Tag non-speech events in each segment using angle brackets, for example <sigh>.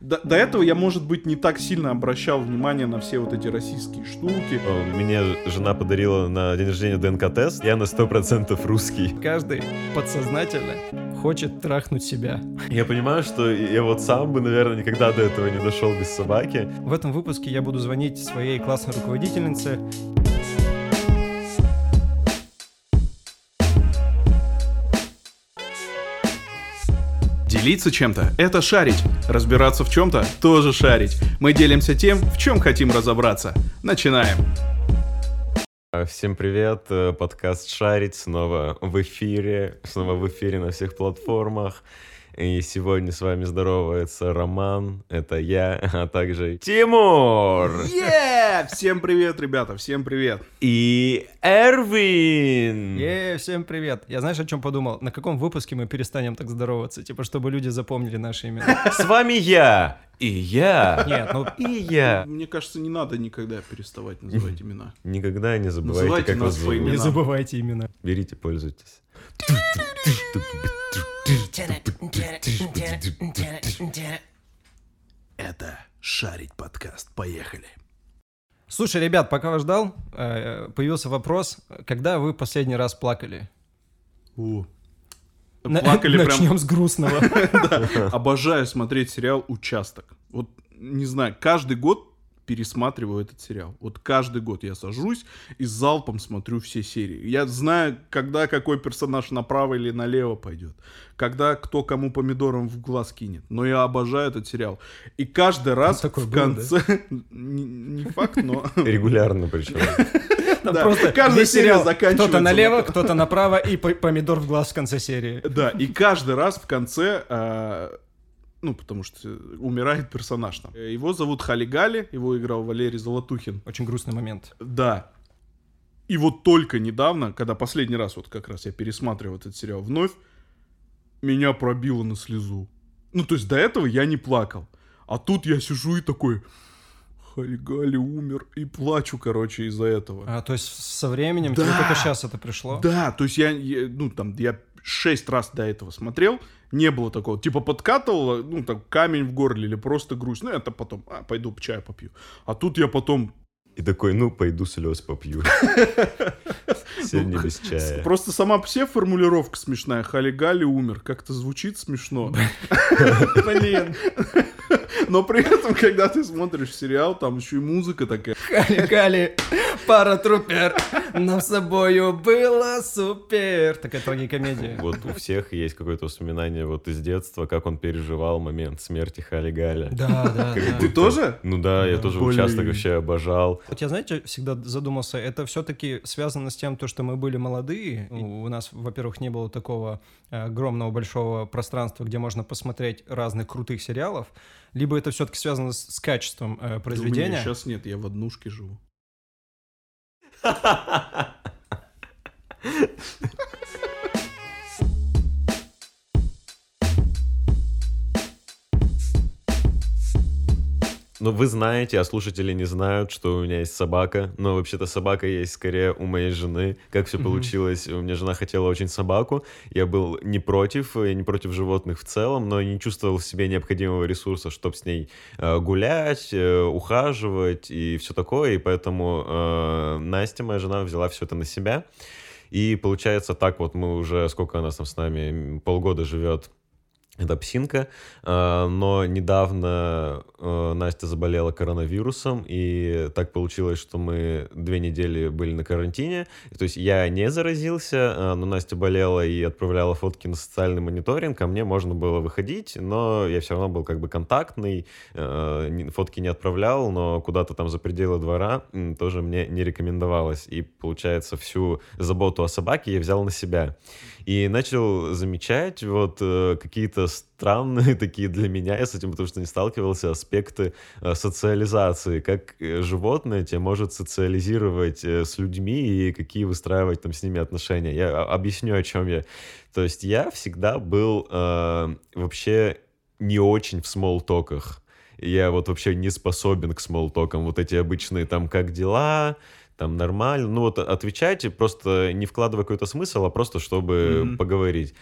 До, до этого я, может быть, не так сильно обращал внимание на все вот эти российские штуки. Мне жена подарила на день рождения ДНК-тест, я на 100% русский. Каждый подсознательно хочет трахнуть себя. Я понимаю, что я вот сам бы, наверное, никогда до этого не дошел без собаки. В этом выпуске я буду звонить своей классной руководительнице Делиться чем-то – это шарить. Разбираться в чем-то – тоже шарить. Мы делимся тем, в чем хотим разобраться. Начинаем. Всем привет, э, подкаст «Шарить» снова в эфире, снова в эфире на всех платформах. И сегодня с вами здоровается Роман, это я, <laughs> а также Тимур. Yeah! Всем привет, ребята, всем привет. И Эрвин. Е, всем привет. Я знаешь, о чем подумал? На каком выпуске мы перестанем так здороваться? Типа, чтобы люди запомнили наши имена. <laughs> С вами я. И я. Нет, ну И я. Мне кажется, не надо никогда переставать называть <laughs> имена. Никогда не забывайте, Называйте как нас вас зовут. не забывайте имена. Берите, пользуйтесь. Это «Шарить подкаст». Поехали. Слушай, ребят, пока вас ждал, э, появился вопрос, когда вы последний раз плакали? На- Плакали прям Начнем с грустного. <laughs> Обожаю смотреть сериал «Участок». Вот, не знаю, каждый год пересматриваю этот сериал. Вот каждый год я сажусь и залпом смотрю все серии. Я знаю, когда какой персонаж направо или налево пойдет. Когда кто кому помидором в глаз кинет. Но я обожаю этот сериал. И каждый раз такой в был, конце... <laughs> Не не факт, но... <laughs> Регулярно причем. <laughs> Да, просто серия сериал заканчивается кто-то налево, кто-то направо и по- помидор в глаз в конце серии. Да, и каждый раз в конце, а, ну, потому что умирает персонаж там. Его зовут Халигали, его играл Валерий Золотухин. Очень грустный момент. Да. И вот только недавно, когда последний раз, вот как раз я пересматривал этот сериал вновь, меня пробило на слезу. Ну, то есть до этого я не плакал. А тут я сижу и такой, Халигали умер, и плачу, короче, из-за этого. А, то есть со временем Да. тебе только сейчас это пришло? Да, то есть я, я, ну, там, я шесть раз до этого смотрел, не было такого. Типа подкатывало, ну, так, камень в горле или просто грусть. Ну, это потом, а, пойду чаю попью. А тут я потом И такой, ну, пойду слез попью. <laughs> Сегодня без чая. Просто сама все формулировка смешная. Халигали умер. Как-то звучит смешно. <laughs> Блин. Но при этом, когда ты смотришь сериал, там еще и музыка такая. Кали-кали, паратрупер, нам с собою было супер. Такая трагикомедия. Вот у всех есть какое-то воспоминание вот из детства, как он переживал момент смерти Хали Галя. Да, да, да. Ты тоже? Ну да, я тоже Блин. участок вообще обожал. Вот я, знаете, всегда задумался, это все-таки связано с тем, то, что мы были молодые. У у нас, во-первых, не было такого огромного большого пространства, где можно посмотреть разных крутых сериалов. Либо это все-таки связано с, с качеством э, произведения. сейчас нет, я в однушке живу. ハハハハ。Ну, вы знаете, а слушатели не знают, что у меня есть собака. Но вообще-то собака есть скорее у моей жены. Как все получилось? У меня жена хотела очень собаку. Я был не против, я не против животных в целом, но не чувствовал в себе необходимого ресурса, чтобы с ней э, гулять, э, ухаживать и все такое. И поэтому э, Настя, моя жена, взяла все это на себя. И получается так вот мы уже, сколько она там с нами, полгода живет, это псинка, э, но недавно э, Настя заболела коронавирусом, и так получилось, что мы две недели были на карантине. То есть я не заразился, э, но Настя болела и отправляла фотки на социальный мониторинг, а мне можно было выходить, но я все равно был как бы контактный, э, фотки не отправлял, но куда-то там за пределы двора тоже мне не рекомендовалось. И получается всю заботу о собаке я взял на себя. И начал замечать вот э, какие-то странные <laughs> такие для меня, я с этим потому что не сталкивался, аспекты э, социализации, как э, животное тебя может социализировать с людьми и какие выстраивать там с ними отношения. Я а, объясню, о чем я. То есть я всегда был э, вообще не очень в смолтоках. Я вот вообще не способен к смолтокам. Вот эти обычные там «как дела?», там нормально. Ну вот отвечайте, просто не вкладывая какой-то смысл, а просто чтобы Мгм. поговорить.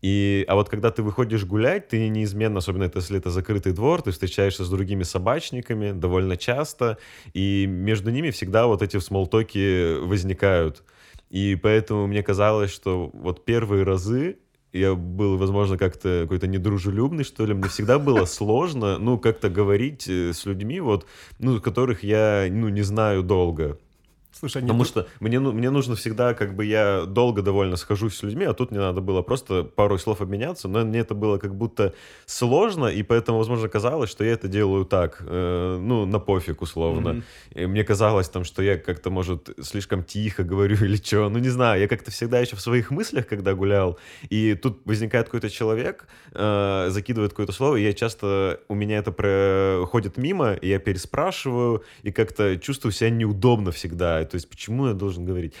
И, а вот когда ты выходишь гулять, ты неизменно, особенно это, если это закрытый двор, ты встречаешься с другими собачниками довольно часто, и между ними всегда вот эти смолтоки возникают. И поэтому мне казалось, что вот первые разы я был, возможно, как-то какой-то недружелюбный, что ли. Мне всегда было <laughs> сложно, ну, как-то говорить э, с людьми, вот, ну, которых я, ну, не знаю долго. Слушай, Потому что мне, ну, мне нужно всегда, как бы я долго довольно схожусь с людьми, а тут мне надо было просто пару слов обменяться, но мне это было как будто сложно, и поэтому, возможно, казалось, что я это делаю так, э, ну, на пофиг условно. Мгм. И мне казалось там, что я как-то, может, слишком тихо говорю <laughs> или что, ну, не знаю, я как-то всегда еще в своих мыслях, когда гулял, и тут возникает какой-то человек, э, закидывает какое-то слово, и я часто, у меня это проходит мимо, и я переспрашиваю, и как-то чувствую себя неудобно всегда, то есть почему я должен говорить?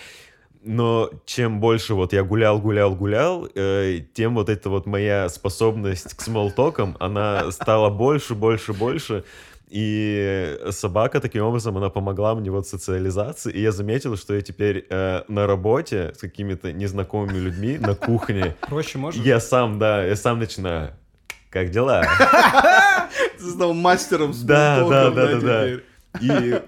Но чем больше вот я гулял, гулял, гулял, э, тем вот эта вот моя способность к смолтокам, она стала больше, больше, больше. И собака таким образом, она помогла мне вот в социализации. И я заметил, что я теперь э, на работе с какими-то незнакомыми людьми на кухне, проще можешь? я сам, да, я сам начинаю. Как дела? Ты стал мастером Да, смолтоков, да, да, да, да. теперь? И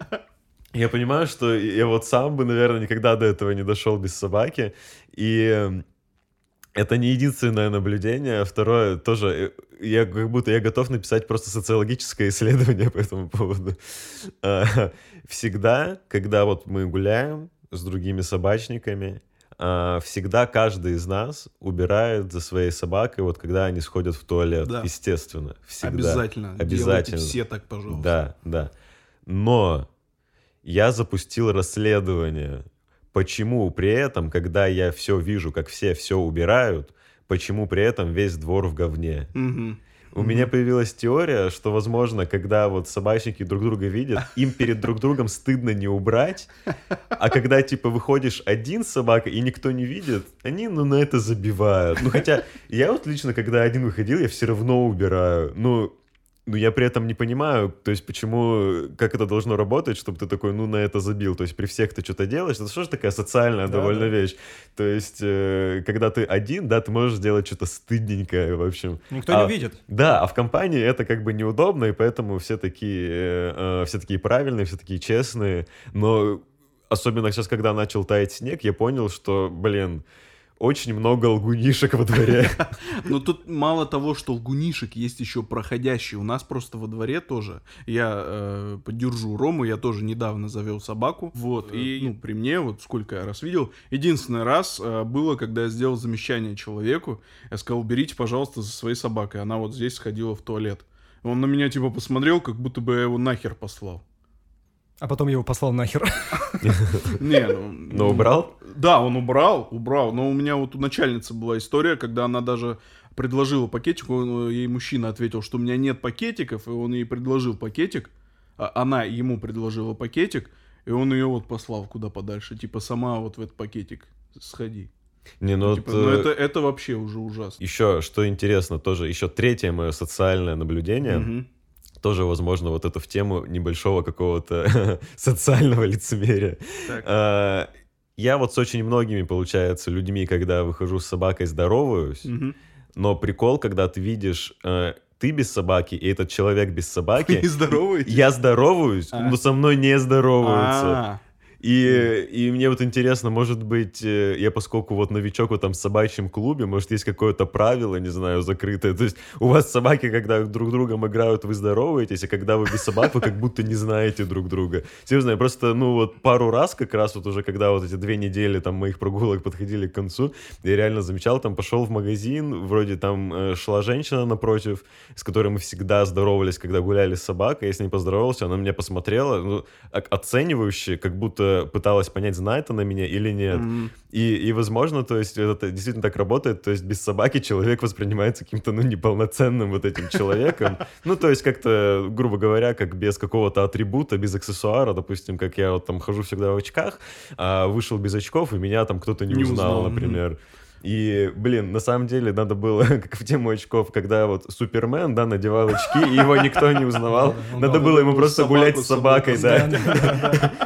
я понимаю, что я вот сам бы, наверное, никогда до этого не дошел без собаки. И это не единственное наблюдение. Второе, тоже, э, я как будто я готов написать просто социологическое исследование <laughs> по этому поводу. А, Всегда, когда вот мы гуляем с другими собачниками, а, всегда каждый из нас убирает за своей собакой, вот когда они сходят в туалет. Да. Естественно. Всегда. Обязательно. Обязательно. Делайте все так, пожалуйста. Да, да. Но я запустил расследование, почему при этом, когда я все вижу, как все все убирают, почему при этом весь двор в говне. У меня появилась теория, что, возможно, когда вот собачники друг друга видят, им перед друг другом стыдно не убрать, а когда, типа, выходишь один с собакой и никто не видит, они, ну, на это забивают. Ну, хотя я вот лично, когда один выходил, я все равно убираю. Ну, ну, я при этом не понимаю, то есть, почему, как это должно работать, чтобы ты такой, ну, на это забил. То есть, при всех ты что-то делаешь, это что же такая социальная Да, довольно да. вещь. То есть, э, когда ты один, да, ты можешь сделать что-то стыдненькое, в общем. Никто А, не видит. Да, а в компании это как бы неудобно, и поэтому все такие, э, э, все такие правильные, все такие честные. Но особенно сейчас, когда начал таять снег, я понял, что, блин, очень много лгунишек во дворе. <laughs> Но тут мало того, что лгунишек, есть еще проходящие. У нас просто во дворе тоже. Я э, поддержу Рому, я тоже недавно завел собаку. Вот, и ну, при мне, вот сколько я раз видел, единственный раз э, было, когда я сделал замечание человеку. Я сказал, уберите, пожалуйста, за своей собакой. Она вот здесь сходила в туалет. Он на меня типа посмотрел, как будто бы я его нахер послал. А потом я его послал нахер. <laughs> Не, ну... Но убрал? Да, он убрал, убрал. Но у меня вот у начальницы была история, когда она даже предложила пакетик, он, э, ей мужчина ответил, что у меня нет пакетиков, и он ей предложил пакетик, а она ему предложила пакетик, и он ее вот послал куда подальше, типа сама вот в этот пакетик сходи. Не, ну, Типа, вот, ну э, это, это вообще уже ужасно. еще, что интересно, тоже, еще третье мое социальное наблюдение, Мгм. Тоже, возможно, вот это в тему небольшого какого-то <laughs> социального лицемерия. Так. А, Я вот с очень многими, получается, людьми, когда выхожу с собакой, здороваюсь, Мгм. но прикол, когда ты видишь, э, ты без собаки, и этот человек без собаки, <laughs> здоровый. я здороваюсь, А. но со мной не здороваются. А, И, и мне вот интересно, может быть, э, я поскольку вот новичок в этом собачьем клубе, может, есть какое-то правило, не знаю, закрытое. То есть у вас собаки, когда друг другом играют, вы здороваетесь, а когда вы без собак, вы как будто не знаете друг друга. Серьезно, я просто, ну вот пару раз как раз вот уже, когда вот эти две недели там моих прогулок подходили к концу, я реально замечал, там пошел в магазин, вроде там э, шла женщина напротив, с которой мы всегда здоровались, когда гуляли с собакой, я с ней поздоровался, она на меня посмотрела, ну, о- оценивающе, как будто пыталась понять, знает она меня или нет. м. И, и, возможно, то есть это действительно так работает, то есть без собаки человек воспринимается каким-то, ну, неполноценным вот этим человеком. <laughs> Ну, то есть как-то, грубо говоря, как без какого-то атрибута, без аксессуара, допустим, как я вот там хожу всегда в очках, а вышел без очков, и меня там кто-то не, Не узнал, узнал, например. И, блин, на самом деле надо было, <laughs> как в тему очков, когда вот Супермен, да, надевал очки, и его никто не узнавал. Надо было ему просто гулять с собакой, да.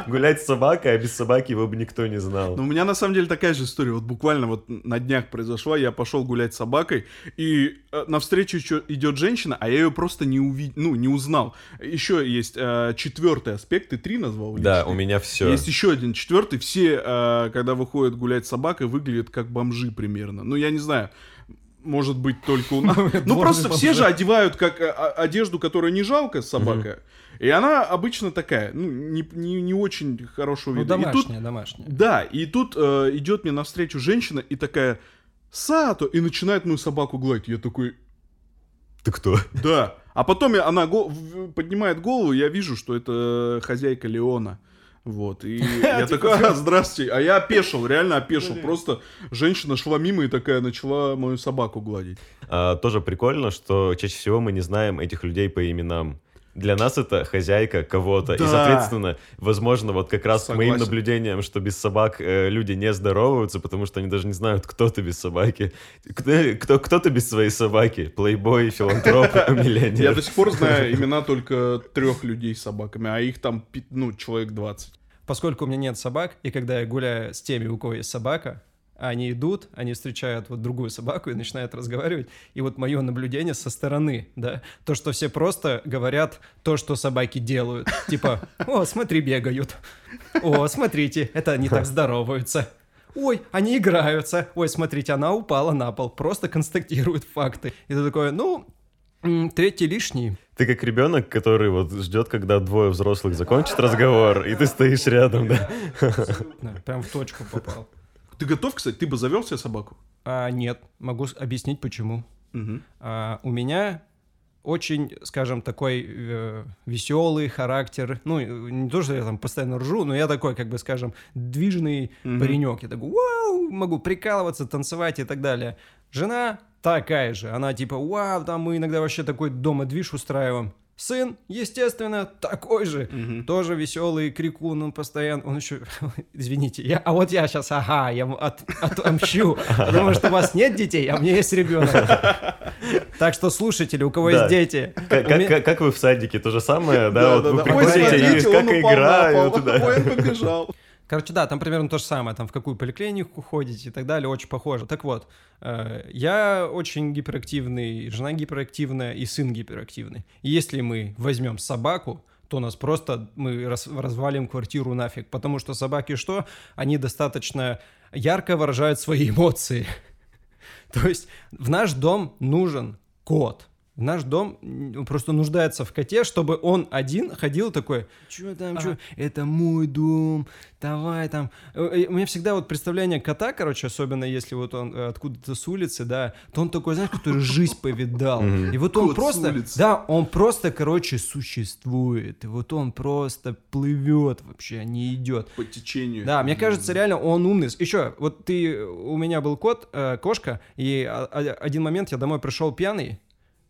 <laughs> Гулять с собакой, а без собаки его бы никто не знал. Ну, у меня на самом деле такая же история. Вот буквально вот на днях произошла. Я пошел гулять с собакой, и э, навстречу еще идет женщина, а я ее просто не увидел, ну, не узнал. Еще есть э, четвертый аспект, ты три назвал? Да, у меня все. Есть еще один четвертый. Все, когда выходят гулять с собакой, выглядят как бомжи примерно. Ну, я не знаю. Может быть, только у <laughs> нас. Ну, просто все же одевают как э, а- одежду, которая не жалко, собака. И она обычно такая, ну, не, не, не очень хорошего Ну, вида. И тут домашняя, домашняя. да, и тут э, идет мне навстречу женщина и такая Сато, и начинает мою собаку гладить. Я такой, Ты кто? да. А потом я, она го- поднимает голову, я вижу, что это хозяйка Леона. Вот, и <laughs> я такой, а, здравствуйте. А я опешил, реально опешил. Просто женщина шла мимо и такая начала мою собаку гладить. А, тоже прикольно, что чаще всего мы не знаем этих людей по именам. Для нас это хозяйка кого-то. Да. И, соответственно, возможно, вот как раз к моим Согласен. наблюдениям, что без собак э, люди не здороваются, потому что они даже не знают, кто ты без собаки. Кто, кто, кто ты без своей собаки? Плейбой, филантроп, <laughs> Я миллионер. до сих пор знаю <laughs> имена только трех людей с собаками, а их там, ну, человек 20. Поскольку у меня нет собак, и когда я гуляю с теми, у кого есть собака, они идут, они встречают вот другую собаку и начинают разговаривать. И вот мое наблюдение со стороны, да, то, что все просто говорят то, что собаки делают. <laughs> Типа, о, смотри, бегают. О, смотрите, это они так здороваются. Ой, они играются. Ой, смотрите, она упала на пол. Просто констатируют факты. И ты такой, ну, третий лишний. Ты как ребенок, который вот ждет, когда двое взрослых закончат разговор, и ты стоишь рядом, да? Прям в точку попал. Ты готов, кстати? Ты бы завел себе собаку? А, нет, могу объяснить почему. Мгм. А, у меня очень, скажем, такой веселый характер. Ну, э, не то, что я там постоянно ржу, но я такой, как бы, скажем, движный Мгм. паренек. Я такой, вау, могу прикалываться, танцевать и так далее. Жена такая же. Она типа, вау, там мы иногда вообще такой дома движ устраиваем. Сын, естественно, такой же. Мгм. Тоже веселый, крикун, он постоянно, он еще, <laughs> извините, я, а вот я сейчас, ага, я от, отомщу, потому что у вас нет детей, а у меня есть ребенок. Так что слушатели, у кого Да. есть дети, Как, меня- как- как вы в садике, то же самое, да? Вот вы Ой, приходите, видишь, как играют, да. <laughs> Ой, он побежал. Короче, да, там примерно то же самое, там в какую поликлинику ходите и так далее, очень похоже. Так вот, э, я очень гиперактивный, жена гиперактивная и сын гиперактивный. И если мы возьмем собаку, то нас просто, мы раз- развалим квартиру нафиг, потому что собаки что? Они достаточно ярко выражают свои <laughs> эмоции. То есть в наш дом нужен кот. Наш дом просто нуждается в коте, чтобы он один ходил такой, что там, что, это мой дом, давай там. Э, э, У меня всегда вот представление кота, короче, особенно если вот он э, откуда-то с улицы, да, то он такой, знаешь, который жизнь повидал. И вот он просто, да, он просто, короче, существует. И вот он просто плывет вообще, не идет. По течению. Да, мне кажется, реально он умный. Еще, вот ты, у меня был кот, кошка, и а- а- один момент я домой пришел пьяный.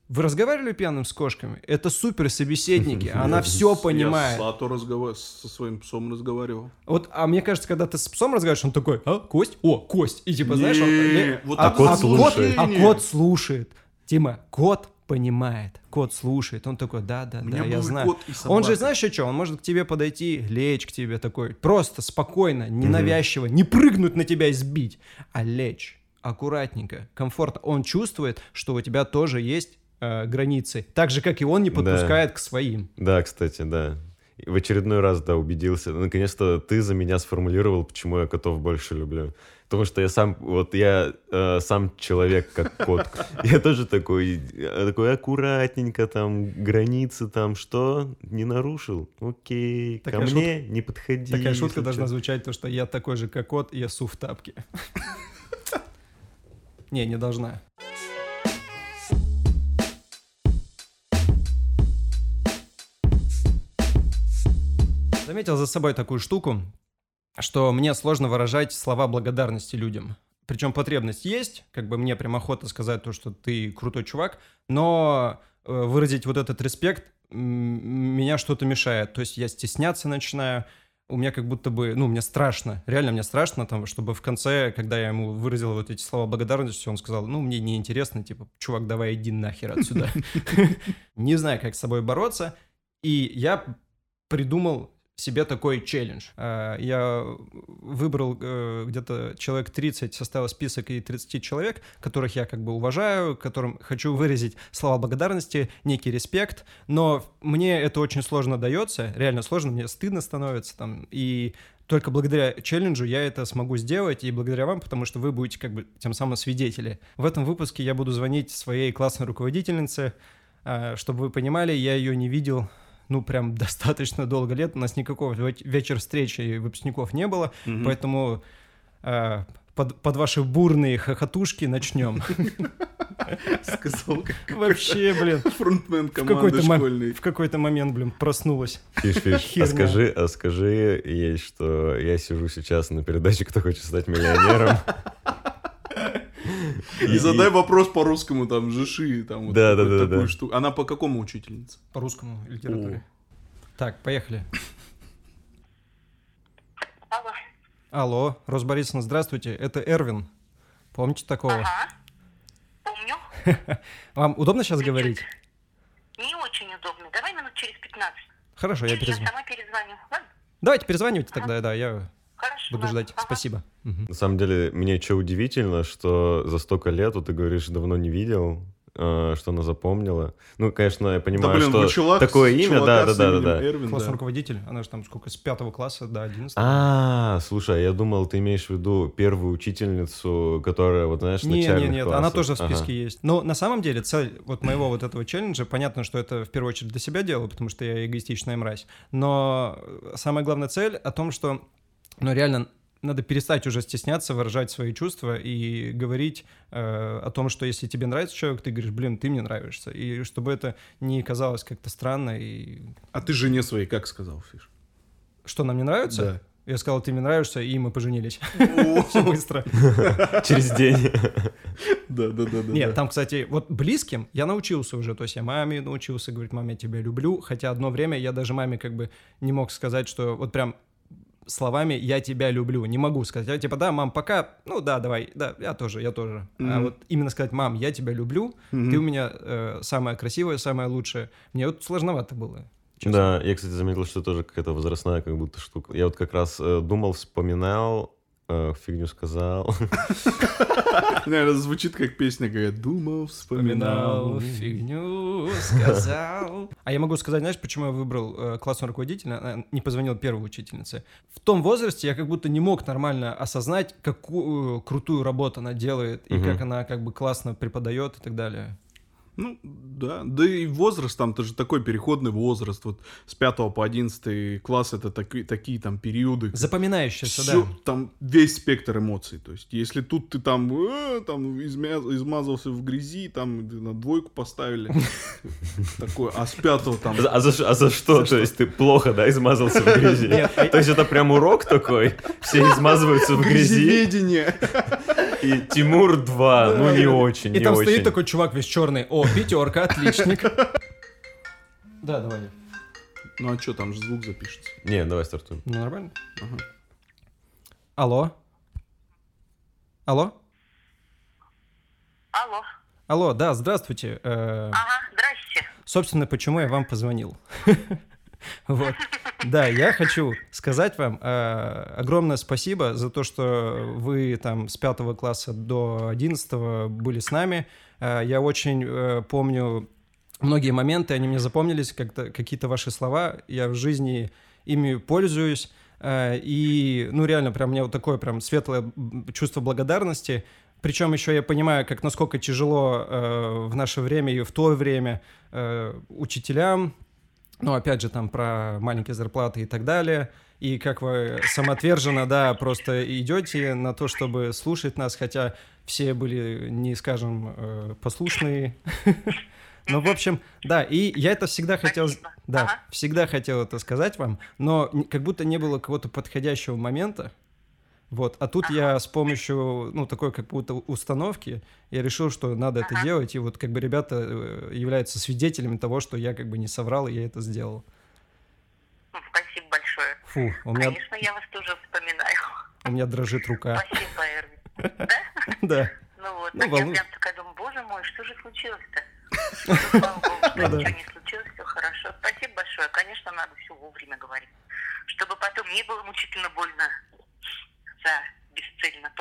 Вы разговаривали пьяным с кошками? Это супер собеседники, <laughs> она все Я понимает. с Сато разговар- со своим псом разговаривал. Вот, а мне кажется, когда ты с псом разговариваешь, он такой, а, кость? О, кость. И типа, знаешь, он... А, так кот а слушает. а кот слушает. Тима, кот понимает, кот слушает. Он такой, да, да, да, я знаю. Он же, знаешь, что? Он может к тебе подойти, лечь к тебе такой, просто, спокойно, ненавязчиво, не прыгнуть на тебя и сбить, а лечь аккуратненько, комфортно. Он чувствует, что у тебя тоже есть э, границы, так же, как и он не Да. подпускает к своим. Да, кстати, да. И В очередной раз, да, убедился. Наконец-то ты за меня сформулировал, почему я котов больше люблю. Потому что я сам, вот я э, сам человек, как <laughs> кот. Я тоже такой, э, такой аккуратненько, там, границы там, что? Не нарушил? Окей, ко Такая мне не подходи. Такая шутка должна звучать, то, что я такой же, как кот, я су в тапке. <laughs> Не, не должна. Заметил за собой такую штуку, что мне сложно выражать слова благодарности людям. Причем потребность есть, как бы мне прям охота сказать то, что ты крутой чувак, но э, выразить вот этот респект меня что-то мешает. То есть я стесняться начинаю, у меня как будто бы, ну, мне страшно, реально мне страшно, там, чтобы в конце, когда я ему выразил вот эти слова благодарности, он сказал, ну, мне неинтересно, типа, чувак, давай иди нахер отсюда. <laughs> Не знаю, как с собой бороться, и я придумал себе такой челлендж. А, я выбрал э, где-то человек 30, составил список и 30 человек, которых я как бы уважаю, которым хочу выразить слова благодарности, некий респект, но мне это очень сложно дается, реально сложно, мне стыдно становится там, и только благодаря челленджу я это смогу сделать, и благодаря вам, потому что вы будете как бы тем самым свидетели. В этом выпуске я буду звонить своей классной руководительнице, а, чтобы вы понимали, я ее не видел ну, прям <laughs> достаточно долго лет. У нас никакого вечер встречи выпускников не было, угу. поэтому э, под, под ваши бурные хохотушки начнем. <laughs> Сказал, как Вообще, блин. Фронтмен команды школьной. В какой-то момент, блин, проснулась. Фиш, фиш, а скажи, а скажи ей, что я сижу сейчас на передаче «Кто хочет стать миллионером». <laughs> И задай вопрос по русскому, там, Жиши, там, вот да, да, да, такую да. штуку. Она по какому учительнице? По русскому литературе. Так, поехали. Алло. Алло, Рос Борисовна, здравствуйте, это Эрвин. Помните такого? Ага, помню. <laughs> Вам удобно сейчас говорить? Не очень удобно. Давай минут через 15. Хорошо, я перезвоню. Я сама перезвоню, ладно? Давайте перезванивайте тогда, да, я Хорошо. Буду ждать. Ага. Спасибо. На самом деле, мне что удивительно, что за столько лет, вот ты говоришь, давно не видел, э, что она запомнила. Ну, конечно, я понимаю, да, блин, что чувак, такое имя, да, да, да, да, да. Эрвин, Классный да. руководитель, она же там сколько, с пятого класса до одиннадцатого. А, слушай, я думал, ты имеешь в виду первую учительницу, которая, вот знаешь, Не, начальных не, нет, классов. она тоже в списке Ага. есть. Но на самом деле цель вот моего вот этого челленджа, понятно, что это в первую очередь для себя делаю, потому что я эгоистичная мразь. Но самая главная цель о том, что, ну реально надо перестать уже стесняться, выражать свои чувства и говорить э, о том, что если тебе нравится человек, ты говоришь, блин, ты мне нравишься. И чтобы это не казалось как-то странно. И А ты жене своей как сказал, Фиш? что нам не нравится? Да. Я сказал, ты мне нравишься, и мы поженились. <laughs> Все быстро. <laughs> Через день. <laughs> Да, да, да, да. Нет, там, кстати, вот близким я научился уже. То есть я маме научился говорить, маме, я тебя люблю. Хотя одно время я даже маме как бы не мог сказать, что вот прям словами «я тебя люблю». Не могу сказать. Я типа, да, мам, пока, ну да, давай, да, я тоже, я тоже. А Мгм. вот именно сказать «мам, я тебя люблю», Мгм. ты у меня э, самая красивая, самая лучшая. Мне вот сложновато было. честно. Да, я, кстати, заметил, что тоже какая-то возрастная как будто штука. Я вот как раз э, думал, вспоминал, фигню сказал. <laughs> Наверное, звучит как песня, я думал, вспоминал. Фигню сказал. А я могу сказать, знаешь, почему я выбрал э, классную руководителя, не позвонил первой учительнице? В том возрасте я как будто не мог нормально осознать, какую крутую работу она делает, и как она как бы классно преподает и так далее. Ну, да. Да и возраст там, это же такой переходный возраст. Вот с 5 по 11 класс это таки- такие там периоды. Запоминающаяся, Всё, да. там весь спектр эмоций. То есть, если тут ты там, э, там измя- измазался в грязи, там на двойку поставили. <laughs> Такое. А с пятого там... А за, а за что? То есть ты плохо, да, измазался в грязи? То есть это прям урок такой? Все измазываются в грязи? Грязеведение. И Тимур 2, ну не очень, И не там очень. стоит такой чувак весь черный. О, пятерка, отличник. <laughs> Да, давай. Ну а что, там же звук запишется. Не, давай стартуем. Ну, нормально. Ага. Алло? Алло? Алло. Алло, да, здравствуйте. Э, Ага, здрасте. Собственно, почему я вам позвонил. <laughs> Вот. Да, я хочу сказать вам э, огромное спасибо за то, что вы там с пятого класса до одиннадцатого были с нами. Э, я очень э, помню многие моменты, они мне запомнились, как-то какие-то ваши слова. Я в жизни ими пользуюсь. Э, и, ну, реально, прям у меня вот такое прям светлое чувство благодарности. Причем еще я понимаю, как насколько тяжело э, в наше время и в то время э, учителям, ну, опять же, там про маленькие зарплаты и так далее, и как вы самоотверженно, да, просто идете на то, чтобы слушать нас, хотя все были, не скажем, э, послушные. <laughs> Ну, в общем, да, и я это всегда хотел, Спасибо. да, Ага. всегда хотел это сказать вам, но как будто не было какого-то подходящего момента, вот, а тут я с помощью, ну, такой как будто установки, я решил, что надо это Ага. делать, и вот как бы ребята э, являются свидетелями того, что я как бы не соврал, и я это сделал. Ну, Спасибо большое. Фу, у меня, Конечно, я вас тоже вспоминаю. у меня дрожит рука. Спасибо, Эрвин. Да. <laughs> Ну вот, Ну, так я волну- прям такая думаю, боже мой, что же случилось-то? <laughs> Ну, Слава богу, Ну да. ничего не случилось, все хорошо. Спасибо большое. Конечно, надо все вовремя говорить, чтобы потом не было мучительно больно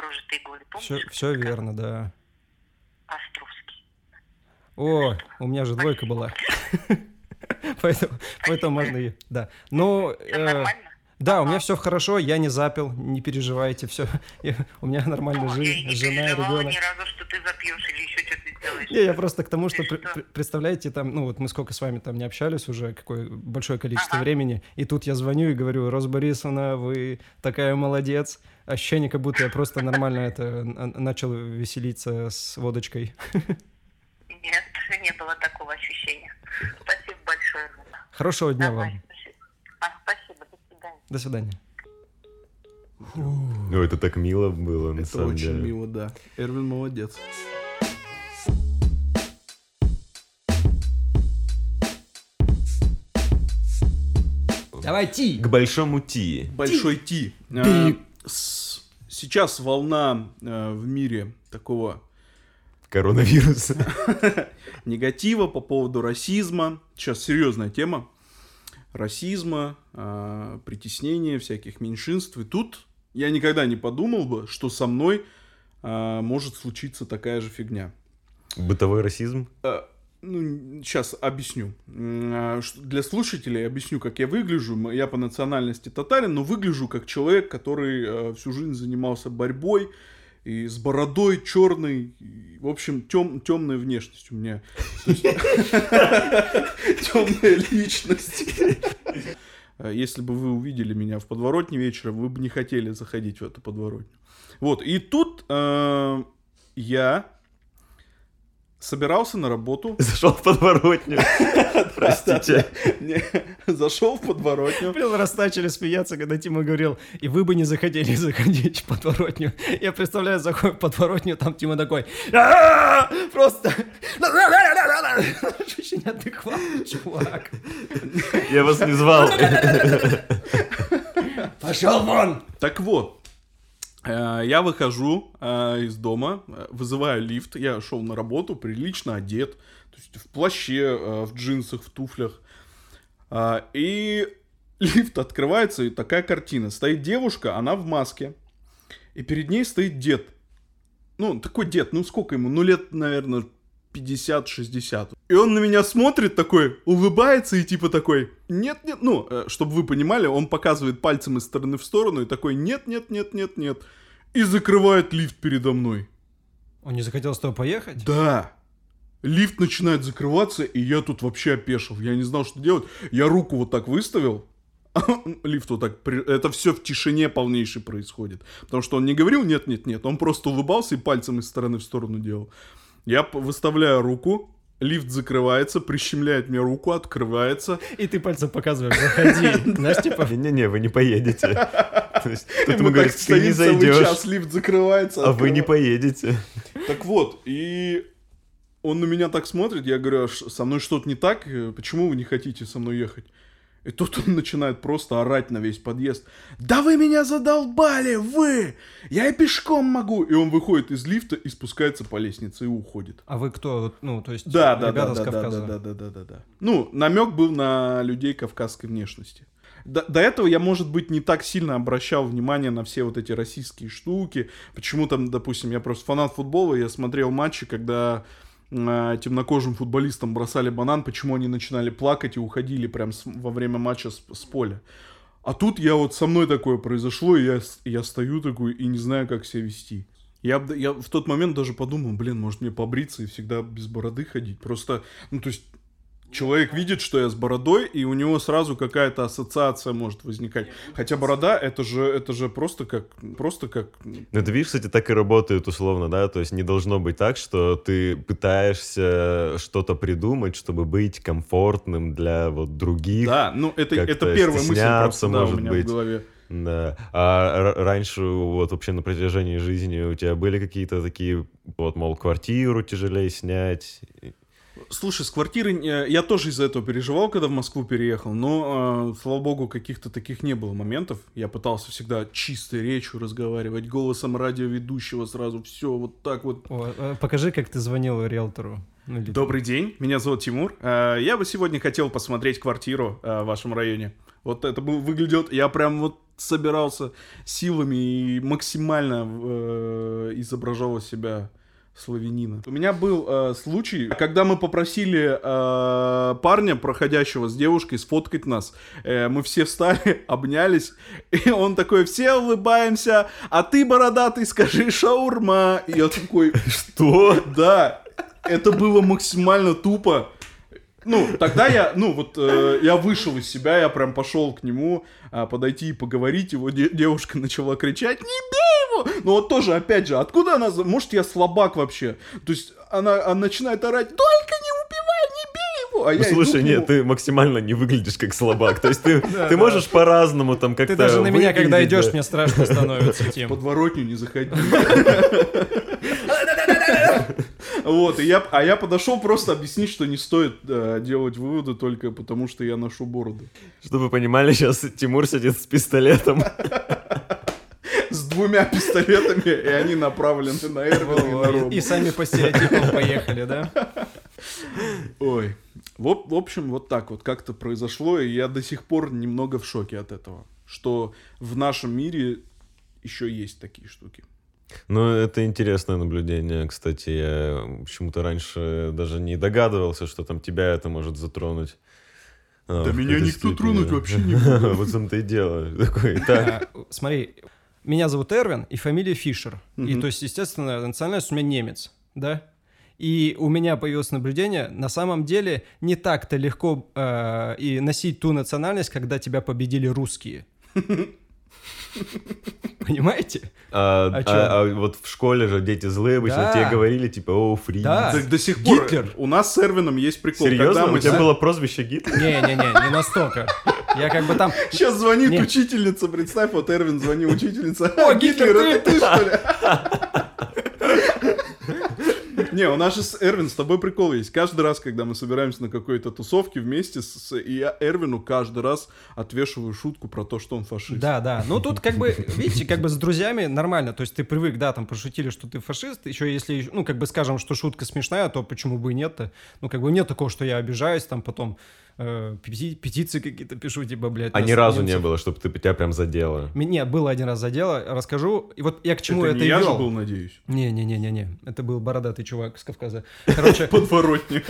прожитые годы. Помнишь? Все, все верно, да. Островский. О, у меня же двойка была. <laughs> Поэтому, поэтому можно и... Да. Но... Э, нормально? Да, у меня все хорошо, я не запил, не переживайте, все. <laughs> У меня нормальная и жизнь, жена, переживала ребенок. ни разу, что ты запьешь или еще что-то сделаешь. Не, я просто к тому, что, представляете, там, ну вот мы сколько с вами там не общались уже, какое большое количество времени, и тут я звоню и говорю, Рос Борисовна, вы такая молодец. Ощущение, как будто я просто нормально это начал веселиться с водочкой. Нет, не было такого ощущения. Спасибо большое. Хорошего дня Давай, вам. А, до свидания. Ну, это так мило было, на Это самом очень деле. мило, да. Эрвин молодец. Давайте! К большому Ти. Большой Ти. С- Сейчас волна э, в мире такого Коронавирус. <laughs> негатива по поводу расизма. Сейчас серьезная тема. Расизма, э, притеснения всяких меньшинств. И тут я никогда не подумал бы, что со мной э, может случиться такая же фигня. Бытовой расизм. Ну, сейчас объясню. Для слушателей объясню, как я выгляжу. Я по национальности татарин, но выгляжу как человек, который э, всю жизнь занимался борьбой и с бородой черной. В общем, тем, темная внешность у меня. Темная <laughs> личность. Э, Если бы вы увидели меня в подворотне вечером, вы бы не хотели заходить в эту подворотню. Вот, и тут э, я собирался на работу. Зашел в подворотню. Простите. <laughs> Зашел в подворотню. Блин, раз начали смеяться, когда Тима говорил, и вы бы не захотели <laughs> заходить в подворотню. Я представляю, заходит в подворотню, там Тима такой, «А-а-а!» просто <laughs> очень неадекватный чувак. Я вас не звал. Пошел вон! Так вот, я выхожу э, из дома, э, вызываю лифт. Я шел на работу, прилично одет. То есть в плаще, э, в джинсах, в туфлях. И <laughs> лифт открывается, и такая картина. Стоит девушка, она в маске. И перед ней стоит дед. Ну, такой дед, ну сколько ему? Ну, лет, наверное, 50-60. И он на меня смотрит такой, улыбается и типа такой, нет-нет, ну, чтобы вы понимали, он показывает пальцем из стороны в сторону и такой, нет-нет-нет-нет-нет. И закрывает лифт передо мной. Он не захотел с тобой поехать? Да. Лифт начинает закрываться, и я тут вообще опешил. Я не знал, что делать. Я руку вот так выставил. <laughs> Лифт вот так. Это все в тишине полнейшей происходит. Потому что он не говорил нет-нет-нет. Он просто улыбался и пальцем из стороны в сторону делал. Я выставляю руку. Лифт закрывается, прищемляет мне руку, открывается. И ты пальцем показываешь, заходи. <laughs> Знаешь, типа, Не-не, вы не поедете. <laughs> То есть Тут мы ему говорят, так ты не целый час, зайдешь, лифт закрывается. а вы не поедете. Так вот, и он на меня так смотрит, я говорю, «А со мной что-то не так, Э, почему вы не хотите со мной ехать? И тут он начинает просто орать на весь подъезд. Да вы меня задолбали, вы! Я и пешком могу! И он выходит из лифта и спускается по лестнице и уходит. а вы кто? Ну, то есть, Да, да, да, ребята да, с да, Кавказа. да, да, да, да, да. Ну, намек был на людей кавказской внешности. До, до этого я, может быть, не так сильно обращал внимание на все вот эти российские штуки. Почему там, допустим, я просто фанат футбола, я смотрел матчи, когда темнокожим футболистам бросали банан, почему они начинали плакать и уходили прям с- во время матча с, с поля. А тут я вот со мной такое произошло, и я, я стою такой и не знаю, как себя вести. Я, я в тот момент даже подумал, блин, может мне побриться и всегда без бороды ходить. Просто, ну то есть, человек видит, что я с бородой, и у него сразу какая-то ассоциация может возникать. Хотя борода, это же, это же просто как, просто как... Ну, это, видишь, кстати, так и работает условно, да, то есть не должно быть так, что ты пытаешься что-то придумать, чтобы быть комфортным для вот других. Да, ну это, это первая мысль просто, да, у может меня быть. в голове. Да. А раньше вот вообще на протяжении жизни у тебя были какие-то такие, вот, мол, квартиру тяжелее снять? Слушай, с квартиры э, я тоже из-за этого переживал, когда в Москву переехал, но, э, слава богу, каких-то таких не было моментов. Я пытался всегда чистой речью разговаривать, голосом радиоведущего сразу, все вот так вот. О, э, покажи, как ты звонил риэлтору. Ну, Добрый день, меня зовут Тимур. Э, Я бы сегодня хотел посмотреть квартиру в вашем районе. Вот это выглядит, я прям вот собирался силами и максимально э, изображал из себя славянина. У меня был э, случай, когда мы попросили э, парня, проходящего с девушкой, сфоткать нас. Э, мы все встали, <laughs> обнялись, и он такой, все улыбаемся, а ты, бородатый, скажи шаурма. И я такой, <laughs> Что? да, это было максимально тупо. Ну, тогда я, ну, вот э, я вышел из себя, я прям пошел к нему а, подойти и поговорить. Его де- девушка начала кричать, не бей его! Ну вот тоже, опять же, откуда она, может, я слабак вообще? То есть она, она начинает орать, только не убивай, не бей его! А Ну, я иду слушай, к нет, ты максимально не выглядишь как слабак. То есть ты, <laughs> ты можешь по-разному там как-то Ты даже на меня, когда идешь, мне страшно становится, <laughs> В Тим. подворотню не заходи. <laughs> Вот, и я, а я подошел просто объяснить, что не стоит э, делать выводы только потому, что я ношу бороду. Чтобы вы понимали, сейчас Тимур сидит с пистолетом. С двумя пистолетами, и они направлены на Эрвина и на Рому. И сами по стереотипам поехали, да? Ой. В, в общем, вот так вот как-то произошло, и я до сих пор немного в шоке от этого. Что в нашем мире еще есть такие штуки. Ну, это интересное наблюдение, кстати. Я почему-то раньше даже не догадывался, что там тебя это может затронуть. А, Да в меня никто степени. тронуть вообще не будет. <laughs> Вот в том-то и дело. Такой, так, А, Смотри, меня зовут Эрвин, и фамилия Фишер. И Мгм. то есть, естественно, национальность у меня немец, да? И у меня появилось наблюдение, на самом деле не так-то легко э, и носить ту национальность, когда тебя победили русские. <laughs> Понимаете? а, а- чём? а вот в школе же дети злые обычно Да. тебе говорили, типа, о, фри. Да. Так до сих пор Гитлер. у нас с Эрвином есть прикол. Серьезно? Когда мы У тебя с- было прозвище Гитлер? Не-не-не, не настолько. Я как бы там... Сейчас звонит Нет. учительница, представь, вот Эрвин звонил учительница. О, Гитлер, Гитлер, это ты, что ли? <laughs> Не, у нас же с Эрвин с тобой прикол есть. Каждый раз, когда мы собираемся на какой-то тусовке вместе, с, и я Эрвину каждый раз отвешиваю шутку про то, что он фашист. Да, да. Ну тут как бы, видите, как бы с друзьями нормально. То есть ты привык, да, там пошутили, что ты фашист. Еще если, ну как бы скажем, что шутка смешная, то почему бы и нет-то? Ну как бы нет такого, что я обижаюсь, там потом э, пети- петиции какие-то пишу, типа, блядь. А ни разу не было, чтобы ты тебя прям задело. Нет, было один раз задело, расскажу. И вот я к чему это это, не я же был, надеюсь. Не-не-не-не-не, это был бородатый чувак с Кавказа. Короче, <laughs> Подворотник.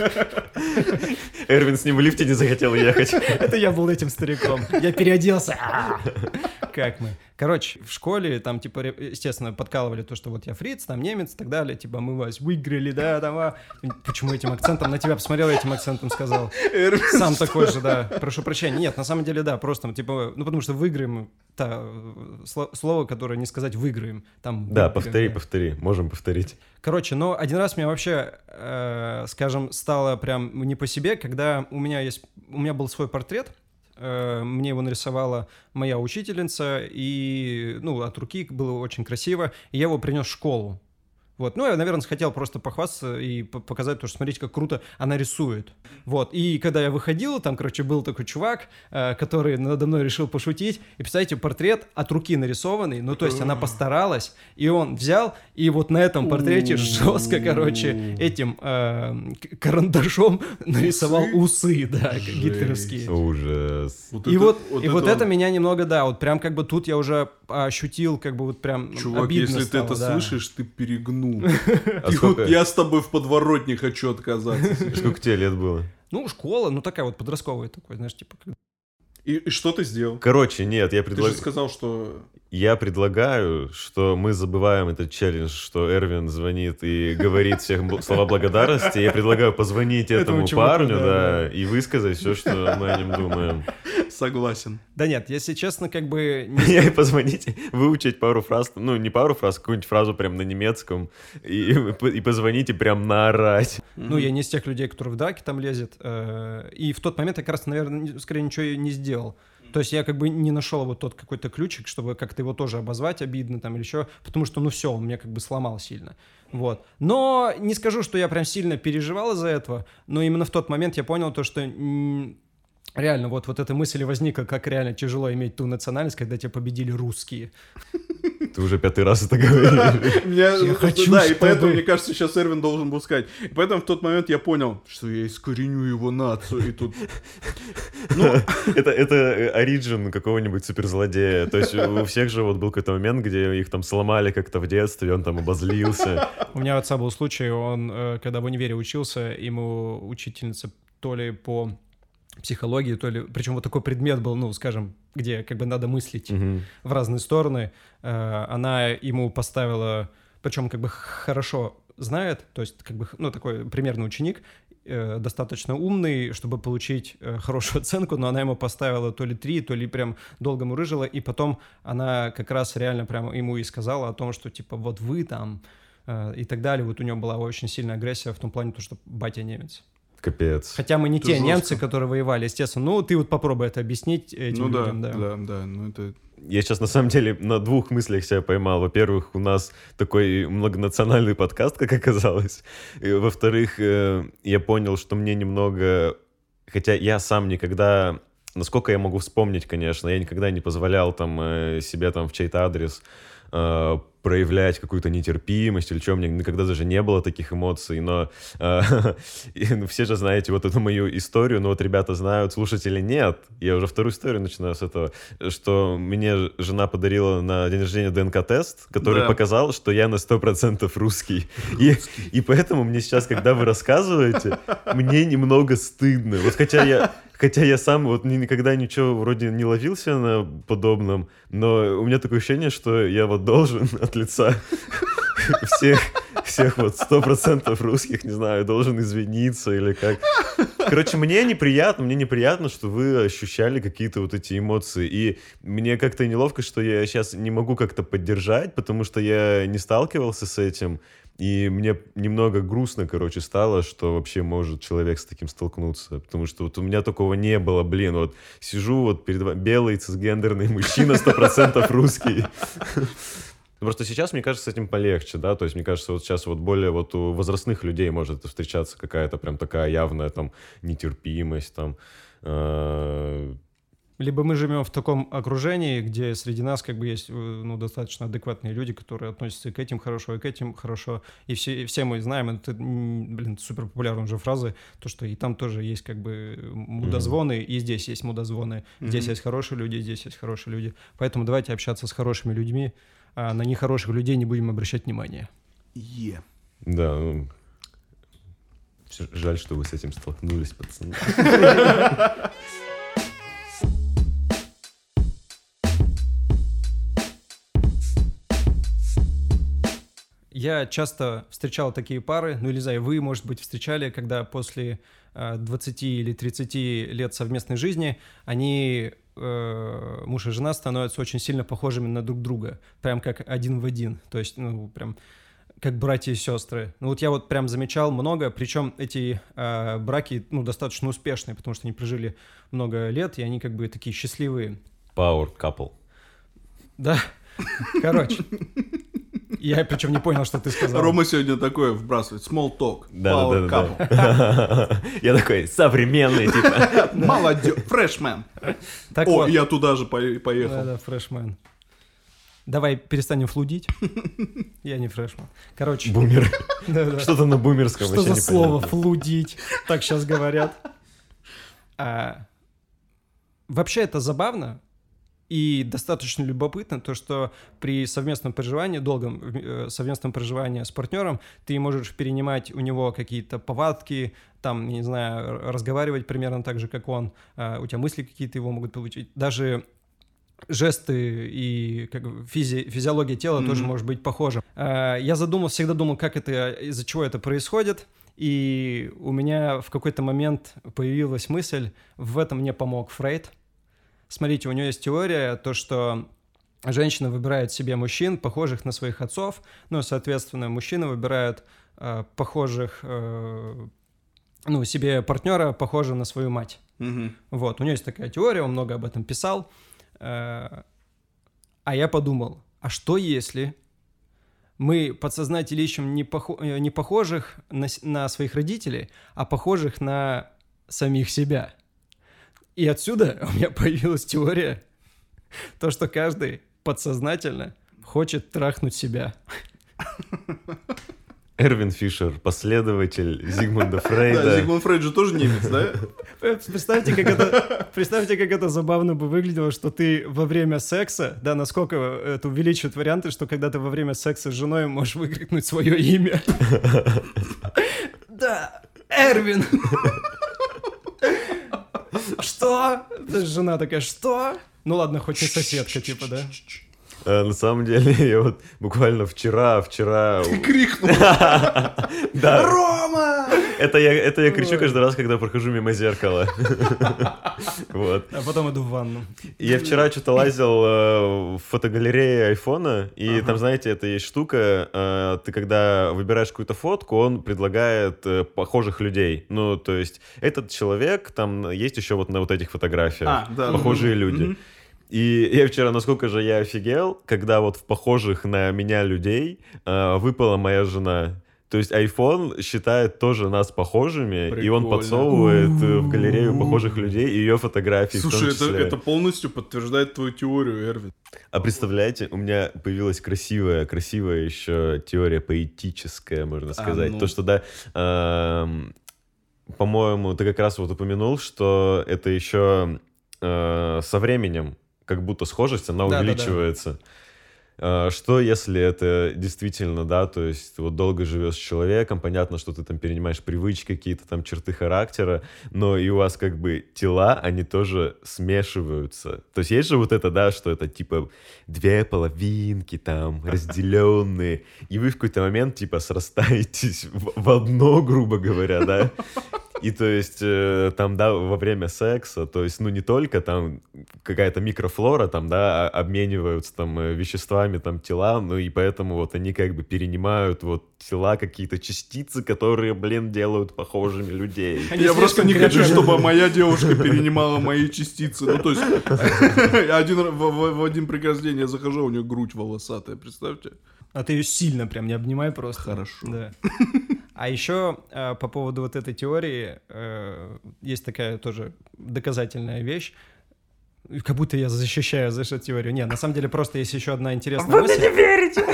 Эрвин с ним в лифте не захотел ехать. <laughs> Это я был этим стариком. Я переоделся. <laughs> Как мы? Короче, в школе там, типа, естественно, подкалывали то, что вот я фриц, там немец и так далее. Типа, мы вас выиграли, да, там, а. Почему этим акцентом? На тебя посмотрел, этим акцентом сказал. Сам такой же, да. Прошу прощения. Нет, на самом деле, да, просто, типа, ну, потому что выиграем, та, сло- слово, которое не сказать выиграем. Там Да, повтори, повтори. Можем повторить. Короче, но один раз мне вообще, э, скажем, стало прям не по себе, когда у меня есть, у меня был свой портрет, мне его нарисовала моя учительница, и, ну, от руки было очень красиво, и я его принес в школу. Вот, ну, я, наверное, хотел просто похвастаться и по- показать то, что смотрите, как круто она рисует. Вот, и когда я выходил, там, короче, был такой чувак, э, который надо мной решил пошутить, и, представляете, портрет от руки нарисованный, ну, то есть она постаралась, и он взял, и вот на этом портрете жестко, короче, этим э, карандашом <laughs> нарисовал усы, да, гитлеровские. Ужас. Вот И это- вот, и вот он- это меня немного, да, вот прям как бы тут я уже ощутил, как бы вот прям Чувак, если ты это да. слышишь, ты перегнул. <laughs> А И сколько, вот я с тобой в подворотне хочу отказаться. <laughs> сколько тебе лет было? Ну, школа, ну такая вот подростковая такой, знаешь, типа... И, и что ты сделал? Короче, нет, я Ты же сказал, что... Я предлагаю, что мы забываем этот челлендж, что Эрвин звонит и говорит всем слова благодарности. Я предлагаю позвонить Этому этому парню, да, да, и высказать все, что мы о нем думаем. Согласен. Да нет, если честно, как бы... не- <laughs> Я и позвонить, выучить пару фраз, ну, не пару фраз, а какую-нибудь фразу прям на немецком, и, и позвонить и прям наорать. Ну, я не из тех людей, которые в драке там лезет. э, И в тот момент я как раз, наверное, скорее ничего и не сделал. То есть я как бы не нашел вот тот какой-то ключик, чтобы как-то его тоже обозвать обидно там или еще, потому что, ну все, он меня как бы сломал сильно. Вот. Но не скажу, что я прям сильно переживал из-за этого, но именно в тот момент я понял то, что реально вот, вот эта мысль возникла, как реально тяжело иметь ту национальность, когда тебя победили русские. Ты уже пятый раз это говоришь. <laughs> Я хочу, да, и поэтому, мне кажется, сейчас Эрвин должен был сказать. И поэтому в тот момент я понял, что я искореню его нацию, и тут... Ну, <laughs> Это, это оригин какого-нибудь суперзлодея. То есть у всех же вот был какой-то момент, где их там сломали как-то в детстве, он там обозлился. У меня отца был случай, он, э, когда в универе учился, ему учительница то ли по психологии, то ли... Причем вот такой предмет был, ну, скажем, где как бы надо мыслить Мгм. в разные стороны. Э, Она ему поставила, причем как бы хорошо знает, то есть как бы, ну, такой примерный ученик, э, достаточно умный, чтобы получить э, хорошую оценку, но она ему поставила то ли три, то ли прям долго мурыжила, и потом она как раз реально прям ему и сказала о том, что типа вот вы там э, и так далее. Вот у него была очень сильная агрессия в том плане, то, что батя немец. Капец. Хотя мы не Это те жестко. немцы, которые воевали, естественно. Ну, ты вот попробуй это объяснить этим ну да, людям, да. да, да, ну это... Я сейчас на самом деле на двух мыслях себя поймал. Во-первых, у нас такой многонациональный подкаст, как оказалось. Во-вторых, э, я понял, что мне немного... Хотя я сам никогда... Насколько я могу вспомнить, конечно, я никогда не позволял там э, себе там в чей-то адрес э, проявлять какую-то нетерпимость или что, у меня никогда даже не было таких эмоций, но э, <laughs> и, ну, все же знаете вот эту мою историю, но вот ребята знают, слушатели нет. Я уже вторую историю начинаю с этого, что мне жена подарила на день рождения ДНК-тест, который Да. показал, что я на 100% русский. И, и поэтому мне сейчас, когда вы рассказываете, мне немного стыдно. Вот хотя я, хотя я сам вот ни- никогда ничего вроде не ловился на подобном, но у меня такое ощущение, что я вот должен <laughs> лица всех, всех вот сто процентов русских, не знаю, должен извиниться или как. Короче, мне неприятно, мне неприятно, что вы ощущали какие-то вот эти эмоции. И мне как-то неловко, что я сейчас не могу как-то поддержать, потому что я не сталкивался с этим. И мне немного грустно, короче, стало, что вообще может человек с таким столкнуться. Потому что вот у меня такого не было, блин. Вот сижу вот перед вами, белый цисгендерный мужчина, 100% русский. Просто сейчас, мне кажется, с этим полегче, да, то есть, мне кажется, вот сейчас вот более вот у возрастных людей может встречаться какая-то прям такая явная там нетерпимость, там, э, Либо мы живем в таком окружении, где среди нас как бы есть э, ну, достаточно адекватные люди, которые относятся и к этим хорошо, и к этим хорошо. И все, и все мы знаем, это, блин, супер популярная уже фраза, то, что и там тоже есть как бы мудозвоны, и здесь есть мудозвоны. Здесь Мгм. есть хорошие люди, здесь есть хорошие люди. Поэтому давайте общаться с хорошими людьми, а на нехороших людей не будем обращать внимания. Е. да, ну, жаль, что вы с этим столкнулись, пацаны. Я часто встречал такие пары, ну или, не знаю, вы, может быть, встречали, когда после э, 20 или 30 лет совместной жизни они, э, муж и жена, становятся очень сильно похожими на друг друга, прям как один в один, то есть, ну, прям как братья и сестры. Ну вот я вот прям замечал много, причем эти э, браки, ну, достаточно успешные, потому что они прожили много лет, и они как бы такие счастливые. Power couple. Да, короче. <laughs> Я причем не понял, что ты сказал. Рома сегодня такое вбрасывает. Small talk. Да, да, да, да. Я такой современный, типа. <laughs> Молодец. Фрешмен. Так О, вот. я туда же по- поехал. Да-да, фрешмен. Давай перестанем флудить. <laughs> Я не фрешмен. Короче, Бумер. <laughs> Что-то на бумерском что за слово флудить? Так сейчас говорят. А, Вообще это забавно и достаточно любопытно, то, что при совместном проживании, долгом э, совместном проживании с партнером, ты можешь перенимать у него какие-то повадки, там, не знаю, разговаривать примерно так же, как он, а, у тебя мысли какие-то его могут получить. Даже жесты и как физи- физиология тела тоже Мгм. может быть похожа. А, Я задумал, всегда думал, как это, из-за чего это происходит, и у меня в какой-то момент появилась мысль, в этом мне помог Фрейд. Смотрите, у него есть теория, то, что женщина выбирает себе мужчин, похожих на своих отцов, ну, соответственно, мужчины выбирают э, похожих, э, ну, себе партнера, похожего на свою мать. Мгм. Вот, у него есть такая теория, он много об этом писал. Э, А я подумал, а что если мы подсознательно ищем не, похо- э, не похожих на, на своих родителей, а похожих на самих себя? И отсюда <laughs> у меня появилась теория, то, что каждый подсознательно хочет трахнуть себя. Эрвин Фишер, последователь Зигмунда <laughs> Да, Фрейда. Зигмунд Фрейд же тоже немец, да? Э, Представьте, как это, представьте, как это забавно бы выглядело, что ты во время секса, да, насколько это увеличивает варианты, что когда ты во время секса с женой можешь выкрикнуть свое имя. <laughs> Да, Эрвин. Что? Жена такая, что? Ну ладно, хоть не соседка, типа, да? А, на самом деле, <laughs> я вот буквально вчера, вчера... Крикнул. <laughs> Да, Рома! это я, это я кричу каждый раз, когда прохожу мимо зеркала. <laughs> Вот. А потом иду в ванну. Я вчера что-то лазил э, в фотогалерее айфона, и там, знаете, это есть штука, э, ты когда выбираешь какую-то фотку, он предлагает э, похожих людей. Ну, то есть этот человек, там есть еще вот на вот этих фотографиях А, похожие люди. И я вчера, насколько же я офигел, когда вот в похожих на меня людей э, выпала моя жена. То есть iPhone считает тоже нас похожими, и он Прикольно. подсовывает э, в галерею похожих людей и ее фотографии в том Слушай, это, это полностью подтверждает твою теорию, Эрвин. А представляете, у меня появилась красивая, красивая еще теория поэтическая, можно сказать. ну. То, что, да, эм, по-моему, ты как раз вот упомянул, что это еще э, со временем как будто схожесть, она Да-да-да. увеличивается. Э, Что если это действительно, да, то есть вот долго живешь с человеком, понятно, что ты там перенимаешь привычки, какие-то там черты характера, но и у вас как бы тела, они тоже смешиваются. То есть есть же вот это, да, что это типа две половинки там, <laughs> разделенные, и вы в какой-то момент типа срастаетесь в, в одно, грубо говоря, да. <laughs> И то есть э, там, да, во время секса, то есть, ну, не только там какая-то микрофлора там, да, а- обмениваются там э, веществами, там, тела, ну, и поэтому вот они как бы перенимают вот тела, какие-то частицы, которые, блин, делают похожими людей. Они Я просто не хочу, чтобы моя девушка перенимала мои частицы. Ну, то есть, <laughs> один, в, в- в один прекрасный день я захожу, у нее грудь волосатая, представьте. А ты ее сильно прям не обнимай просто. Хорошо. Да. А еще э, по поводу вот этой теории э, есть такая тоже доказательная вещь. Как будто я защищаю за эту теорию. Не, на самом деле просто есть еще одна интересная мысль. Вы мне не верите!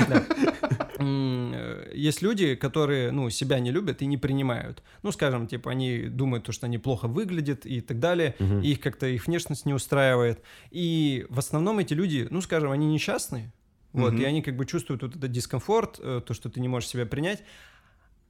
<laughs> Есть люди, которые, ну, себя не любят и не принимают. Ну, скажем, типа, они думают, то, что они плохо выглядят и так далее, и их как-то их внешность не устраивает. И в основном эти люди, ну, скажем, они несчастные, вот, Мгм. и они как бы чувствуют вот этот дискомфорт, э, то, что ты не можешь себя принять.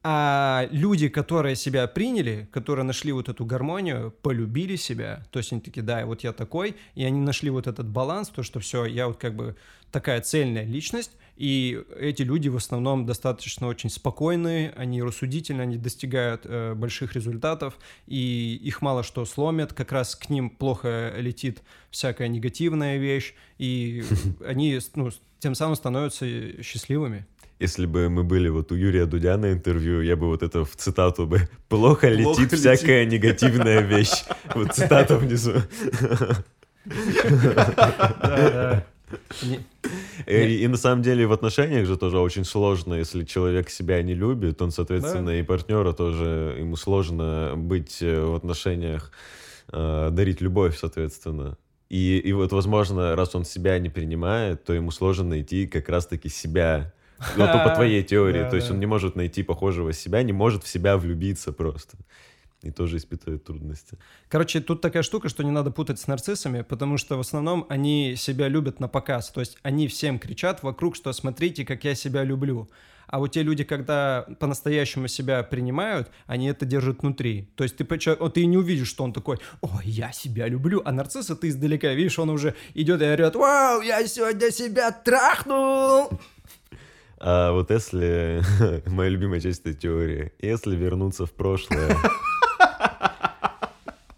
А люди, которые себя приняли, которые нашли вот эту гармонию, полюбили себя, то есть они такие, да, вот я такой, и они нашли вот этот баланс, то, что все, я вот как бы такая цельная личность, и эти люди в основном достаточно очень спокойные, они рассудительны, они достигают э, больших результатов, и их мало что сломят, как раз к ним плохо летит всякая негативная вещь, и <laughs> они ну, тем самым становятся счастливыми. Если бы мы были вот у Юрия Дудя на интервью, я бы вот это в цитату бы <laughs> «Плохо летит Плохо всякая негативная вещь». Вот цитата внизу. Да, Не- Э, И, и на самом деле в отношениях же тоже очень сложно, если человек себя не любит, он, соответственно, и партнера тоже, ему сложно быть э, в отношениях, э, дарить любовь, соответственно. И, и вот, возможно, раз он себя не принимает, то ему сложно найти как раз-таки себя. Ну, то по твоей теории. То есть он не может найти похожего себя, не может в себя влюбиться просто. И тоже испытывает трудности. Короче, тут такая штука, что не надо путать с нарциссами, потому что в основном они себя любят на показ. То есть они всем кричат вокруг, что смотрите, как я себя люблю. А вот те люди, когда по-настоящему себя принимают, они это держат внутри. То есть ты, ты не увидишь, что он такой, ой, я себя люблю. А нарцисса ты издалека видишь, он уже идет и орет, вау, я сегодня себя трахнул. А вот если... <laughs> Моя любимая часть этой теории. Если вернуться в прошлое... <laughs>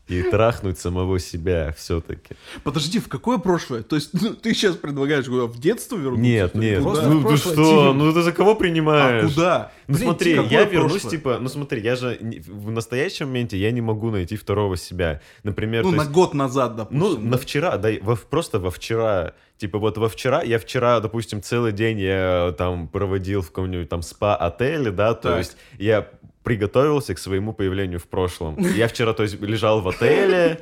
и трахнуть самого себя все-таки. Подожди, в какое прошлое? То есть ну, ты сейчас предлагаешь куда, в детство вернуться? Нет, нет? Просто ну ты прошлое, что, Тим. ну ты за кого А принимаешь? куда? Ну Блин, смотри, какое я вернусь, прошлое? типа, ну смотри, я же в настоящем моменте я не могу найти второго себя. Например, Ну, на есть- год назад, ну, допустим. на вчера, да, во, просто во вчера. Типа вот во вчера, я вчера, допустим, целый день я там проводил в каком-нибудь там спа-отеле, да, то Так. есть я приготовился к своему появлению в прошлом. Я вчера, то есть, лежал в отеле,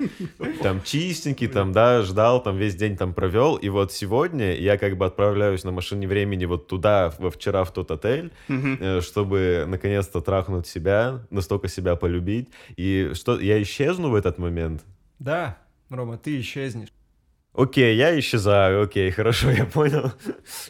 там чистенький, там, да, ждал, там весь день там провел, и вот сегодня я как бы отправляюсь на машине времени вот туда, во вчера в тот отель, э, чтобы наконец-то трахнуть себя, настолько себя полюбить, и что, я исчезну в этот момент? Да, Рома, ты исчезнешь. Окей, я исчезаю, окей, хорошо, <laughs> я понял.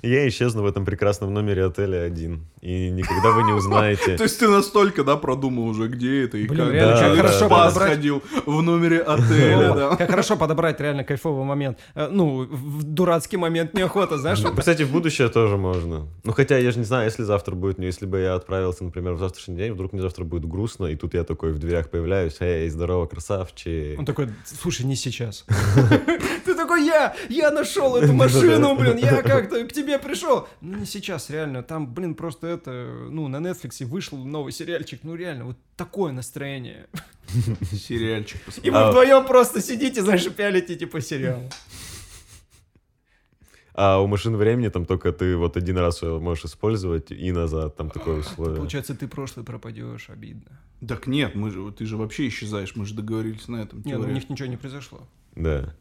Я исчезну в этом прекрасном номере отеля один. И никогда вы не узнаете. <laughs> То есть ты настолько, да, продумал уже, где это и Блин, как. реально, Да, как в хорошо подобрать. в номере отеля, да. Как хорошо подобрать реально кайфовый момент. Э, Ну, в дурацкий момент неохота, знаешь? вот Кстати, в будущее тоже можно. Ну, хотя я же не знаю, если завтра будет, но если бы я отправился, например, в завтрашний день, вдруг мне завтра будет грустно, и тут я такой в дверях появляюсь, эй, здорово, красавчик. Он такой, слушай, не сейчас. <laughs> Ты такой, я, я нашел эту <laughs> машину, блин, я <laughs> как-то к тебе пришел. Ну, не сейчас, реально, там, блин, просто это, ну, на Netflix вышел новый сериальчик, ну, реально, вот такое настроение. <laughs> Сериальчик И вы А- вдвоем просто сидите, знаешь, пялите, типа, сериал. А у машин времени там только ты вот один раз можешь использовать и назад, там такое условие. Получается, ты прошлый пропадешь, обидно. Так нет, мы же, ты же вообще исчезаешь, мы же договорились на этом. Не, ну, у них ничего не произошло. Да.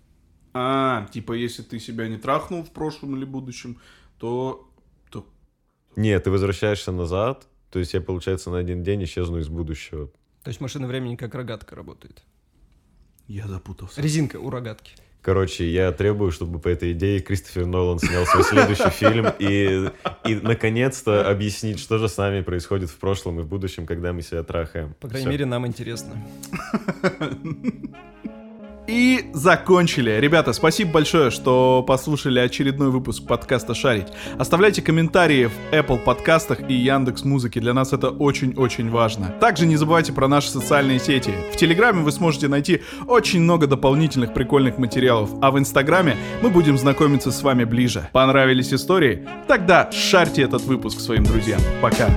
А, типа, если ты себя не трахнул в прошлом или будущем, то... то... Нет, ты возвращаешься назад, то есть я, получается, на один день исчезну из будущего. То есть машина времени как рогатка работает. Я запутался. Резинка у рогатки. Короче, я требую, чтобы по этой идее Кристофер Нолан снял свой следующий фильм и, и наконец-то объяснить, что же с нами происходит в прошлом и в будущем, когда мы себя трахаем. По крайней Всё. мере, нам интересно. <laughs> И закончили. Ребята, спасибо большое, что послушали очередной выпуск подкаста «Шарить». Оставляйте комментарии в Apple подкастах и Яндекс Музыке. Для нас это очень-очень важно. Также не забывайте про наши социальные сети. В Телеграме вы сможете найти очень много дополнительных прикольных материалов, а в Инстаграме мы будем знакомиться с вами ближе. Понравились истории? Тогда шарьте этот выпуск своим друзьям. Пока.